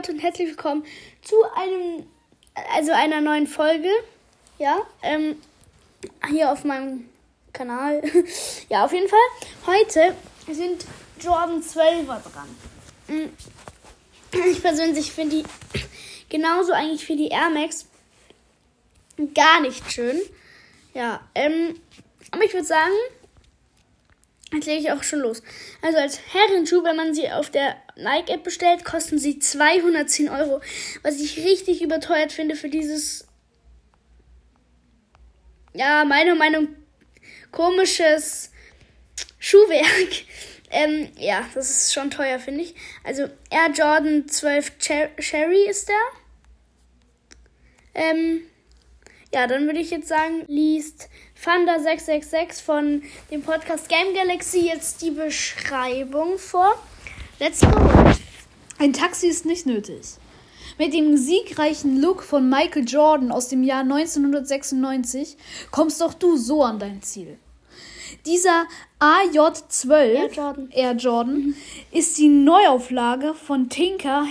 Leute und herzlich willkommen zu einem, also einer neuen Folge. Ja, ähm, hier auf meinem Kanal. ja, auf jeden Fall. Heute sind Jordan 12er dran. Mm. Ich persönlich finde die genauso eigentlich für die Air Max gar nicht schön. Ja, ähm, aber ich würde sagen, Jetzt lege ich auch schon los. Also als Herrenschuh, wenn man sie auf der Nike-App bestellt, kosten sie 210 Euro. Was ich richtig überteuert finde für dieses, ja, meiner Meinung komisches Schuhwerk. Ähm, ja, das ist schon teuer, finde ich. Also Air Jordan 12 Cherry ist der. Ähm, ja, dann würde ich jetzt sagen, liest Fanda666 von dem Podcast Game Galaxy jetzt die Beschreibung vor. Let's go. Ein Taxi ist nicht nötig. Mit dem siegreichen Look von Michael Jordan aus dem Jahr 1996 kommst auch du so an dein Ziel. Dieser AJ12 Air Jordan, Air Jordan mhm. ist die Neuauflage von Tinker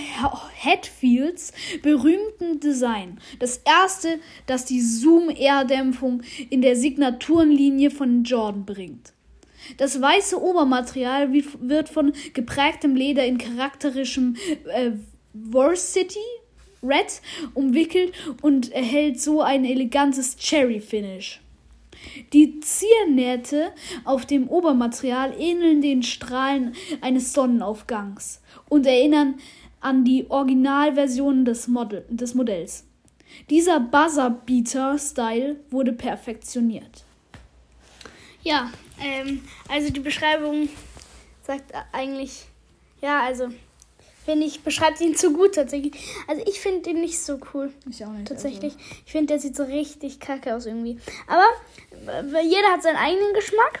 Hatfields berühmten Design. Das erste, das die Zoom-Air-Dämpfung in der Signaturenlinie von Jordan bringt. Das weiße Obermaterial wird von geprägtem Leder in charakterischem äh, Varsity Red umwickelt und erhält so ein elegantes Cherry-Finish. Die Ziernähte auf dem Obermaterial ähneln den Strahlen eines Sonnenaufgangs und erinnern an die Originalversion des, Model, des Modells. Dieser Buzzerbeater-Style wurde perfektioniert. Ja, ähm, also die Beschreibung sagt eigentlich, ja, also finde ich, beschreibt ihn zu gut tatsächlich. Also ich finde ihn nicht so cool. Ich auch nicht. Tatsächlich. Also. Ich finde, der sieht so richtig kacke aus irgendwie. Aber jeder hat seinen eigenen Geschmack.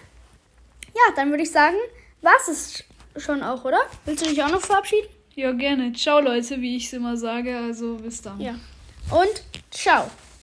Ja, dann würde ich sagen, was ist schon auch, oder? Willst du dich auch noch verabschieden? Ja, gerne. Ciao, Leute, wie ich es immer sage. Also bis dann. Ja. Und ciao.